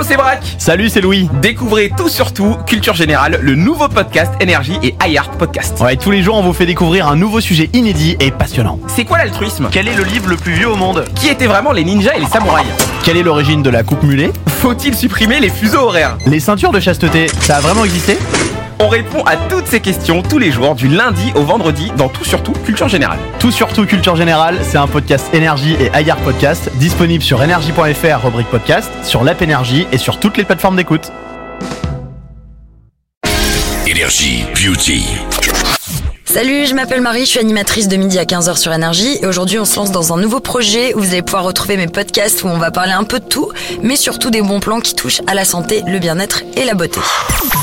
Hello, c'est Brack. Salut, c'est Louis. Découvrez tout sur tout, culture générale, le nouveau podcast Énergie et iHeart Podcast. Ouais, tous les jours, on vous fait découvrir un nouveau sujet inédit et passionnant. C'est quoi l'altruisme? Quel est le livre le plus vieux au monde? Qui étaient vraiment les ninjas et les samouraïs? Quelle est l'origine de la coupe mulet? Faut-il supprimer les fuseaux horaires? Les ceintures de chasteté, ça a vraiment existé? On répond à toutes ces questions tous les jours, du lundi au vendredi, dans Tout sur tout, culture générale. Tout surtout culture générale, c'est un podcast énergie et iHeart Podcast, disponible sur énergie.fr, rubrique podcast, sur l'app énergie et sur toutes les plateformes d'écoute. Énergie Beauty. Salut, je m'appelle Marie, je suis animatrice de midi à 15h sur Énergie et aujourd'hui on se lance dans un nouveau projet où vous allez pouvoir retrouver mes podcasts où on va parler un peu de tout, mais surtout des bons plans qui touchent à la santé, le bien-être et la beauté.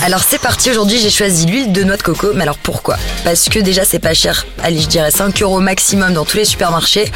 Alors c'est parti, aujourd'hui j'ai choisi l'huile de noix de coco, mais alors pourquoi? Parce que déjà c'est pas cher, allez je dirais 5 euros maximum dans tous les supermarchés.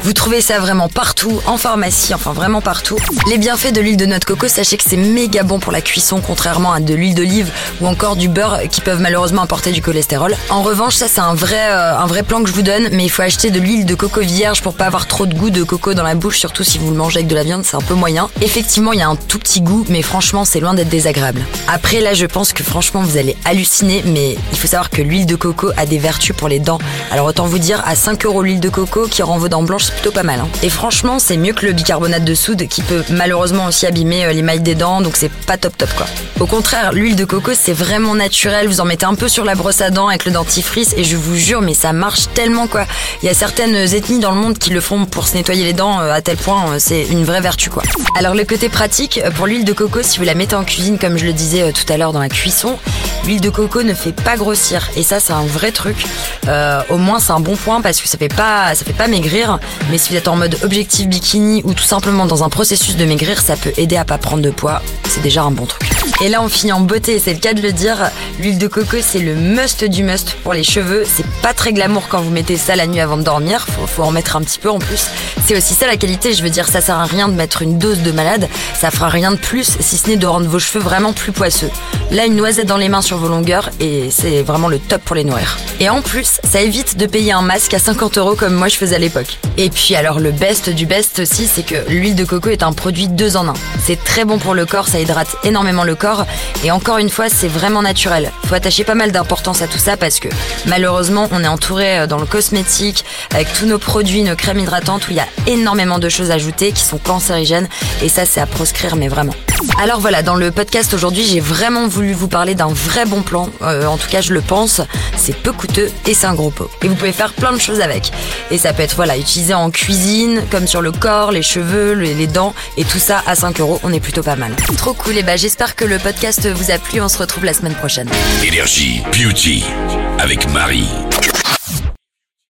Vous trouvez ça vraiment partout, en pharmacie, enfin vraiment partout. Les bienfaits de l'huile de noix de coco, sachez que c'est méga bon pour la cuisson, contrairement à de l'huile d'olive ou encore du beurre qui peuvent malheureusement apporter du cholestérol. En revanche, ça c'est un vrai, euh, un plan que je vous donne, mais il faut acheter de l'huile de coco vierge pour pas avoir trop de goût de coco dans la bouche, surtout si vous le mangez avec de la viande, c'est un peu moyen. Effectivement, il y a un tout petit goût, mais franchement, c'est loin d'être désagréable. Après, là, je pense que franchement, vous allez halluciner, mais il faut savoir que l'huile de coco a des vertus pour les dents. Alors autant vous dire, à 5 euros l'huile de coco qui rend vos dents blanches, c'est plutôt pas mal. hein. Et franchement, c'est mieux que le bicarbonate de soude qui peut malheureusement aussi abîmer euh, l'émail des dents, donc c'est pas top top quoi. Au contraire, l'huile de coco, c'est vraiment naturel. Vous en mettez un peu sur la brosse à dents avec le dentifrice et je vous jure, mais ça marche tellement quoi. Il y a certaines ethnies dans le monde qui le font pour se nettoyer les dents euh, à tel point, euh, c'est une vraie vertu quoi. Alors le côté pratique, pour l'huile de coco, si vous la mettez en cuisine, comme je le disais tout à l'heure dans la cuisson, l'huile de coco ne fait pas grossir. Et ça, c'est un vrai truc. Euh, au moins, c'est un bon point parce que ça fait pas, ça fait pas maigrir. Mais si vous êtes en mode objectif bikini ou tout simplement dans un processus de maigrir, ça peut aider à pas prendre de poids. C'est déjà un bon truc. Et là, on finit en beauté, c'est le cas de le dire. L'huile de coco, c'est le must du must pour les cheveux. C'est pas très glamour quand vous mettez ça la nuit avant de dormir. Faut, faut en mettre un petit peu en plus. C'est aussi ça la qualité. Je veux dire, ça sert à rien de mettre une dose de malade. Ça fera rien de plus, si ce n'est de rendre vos cheveux vraiment plus poisseux. Là, une noisette dans les mains sur vos longueurs et c'est vraiment le top pour les nourrir. Et en plus, ça évite de payer un masque à 50 euros comme moi je faisais à l'époque. Et puis alors, le best du best aussi, c'est que l'huile de coco est un produit deux en un. C'est très bon pour le corps, ça hydrate énormément le corps. Et encore une fois, c'est vraiment naturel. Faut attacher pas mal d'importance à tout ça parce que malheureusement, on est entouré euh, dans le cosmétique avec tous nos produits, nos crèmes hydratantes où il y a énormément de choses ajoutées qui sont cancérigènes. Et ça, c'est à proscrire, mais vraiment. Alors voilà, dans le podcast aujourd'hui, j'ai vraiment voulu vous parler d'un vrai bon plan. Euh, en tout cas, je le pense. C'est peu coûteux et c'est un gros pot. Et vous pouvez faire plein de choses avec. Et ça peut être voilà utilisé en cuisine, comme sur le corps, les cheveux, les, dents, et tout ça à 5 euros. On est plutôt pas mal. Trop cool. Et bah j'espère que le podcast vous a plu. On se retrouve la semaine prochaine. Énergie Beauty. Avec Marie.